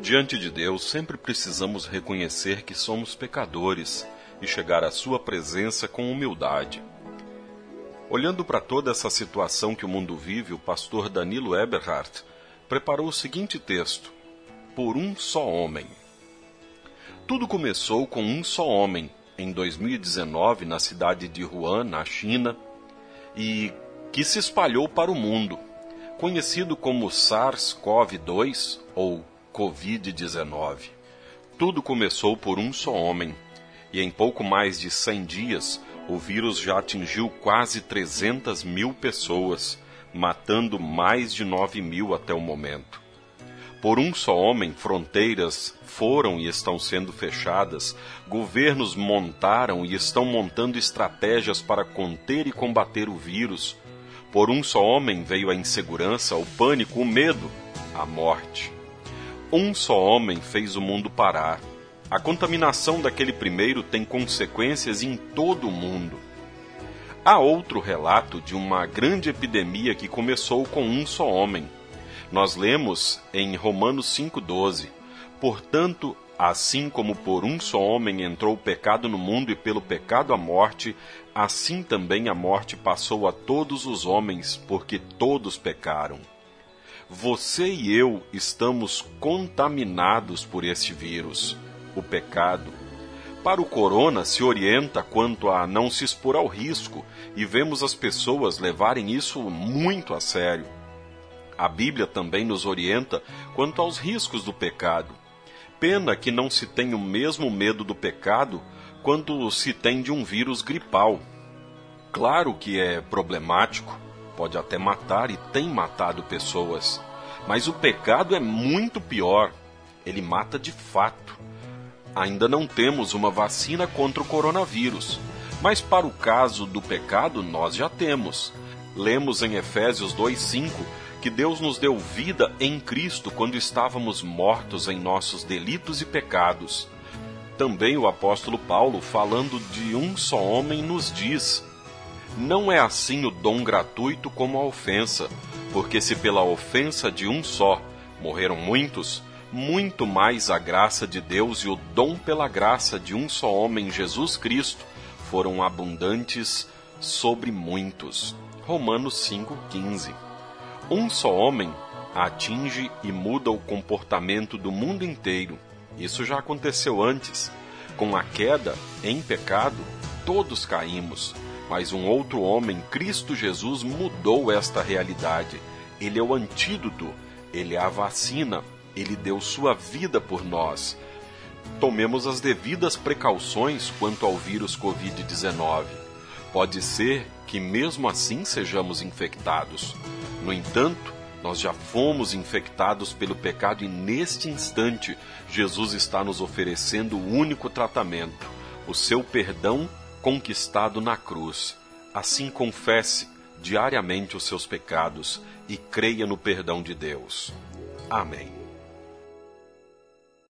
Diante de Deus, sempre precisamos reconhecer que somos pecadores e chegar à Sua presença com humildade. Olhando para toda essa situação que o mundo vive, o pastor Danilo Eberhardt preparou o seguinte texto: Por um só homem. Tudo começou com um só homem, em 2019, na cidade de Wuhan, na China, e que se espalhou para o mundo, conhecido como SARS-CoV-2 ou Covid-19. Tudo começou por um só homem, e em pouco mais de 100 dias, o vírus já atingiu quase 300 mil pessoas, matando mais de 9 mil até o momento. Por um só homem, fronteiras foram e estão sendo fechadas, governos montaram e estão montando estratégias para conter e combater o vírus. Por um só homem veio a insegurança, o pânico, o medo, a morte. Um só homem fez o mundo parar. A contaminação daquele primeiro tem consequências em todo o mundo. Há outro relato de uma grande epidemia que começou com um só homem. Nós lemos em Romanos 5,12: Portanto, assim como por um só homem entrou o pecado no mundo e pelo pecado a morte, assim também a morte passou a todos os homens, porque todos pecaram você e eu estamos contaminados por este vírus, o pecado. Para o corona, se orienta quanto a não se expor ao risco e vemos as pessoas levarem isso muito a sério. A Bíblia também nos orienta quanto aos riscos do pecado. Pena que não se tem o mesmo medo do pecado quanto se tem de um vírus gripal. Claro que é problemático, pode até matar e tem matado pessoas. Mas o pecado é muito pior. Ele mata de fato. Ainda não temos uma vacina contra o coronavírus, mas para o caso do pecado nós já temos. Lemos em Efésios 2:5 que Deus nos deu vida em Cristo quando estávamos mortos em nossos delitos e pecados. Também o apóstolo Paulo, falando de um só homem, nos diz: não é assim o dom gratuito como a ofensa, porque se pela ofensa de um só morreram muitos, muito mais a graça de Deus e o dom pela graça de um só homem, Jesus Cristo, foram abundantes sobre muitos. Romanos 5,15 Um só homem atinge e muda o comportamento do mundo inteiro. Isso já aconteceu antes. Com a queda em pecado, todos caímos mas um outro homem, Cristo Jesus, mudou esta realidade. Ele é o antídoto, ele é a vacina, ele deu sua vida por nós. Tomemos as devidas precauções quanto ao vírus Covid-19. Pode ser que mesmo assim sejamos infectados. No entanto, nós já fomos infectados pelo pecado e neste instante Jesus está nos oferecendo o único tratamento, o seu perdão conquistado na cruz. Assim confesse diariamente os seus pecados e creia no perdão de Deus. Amém.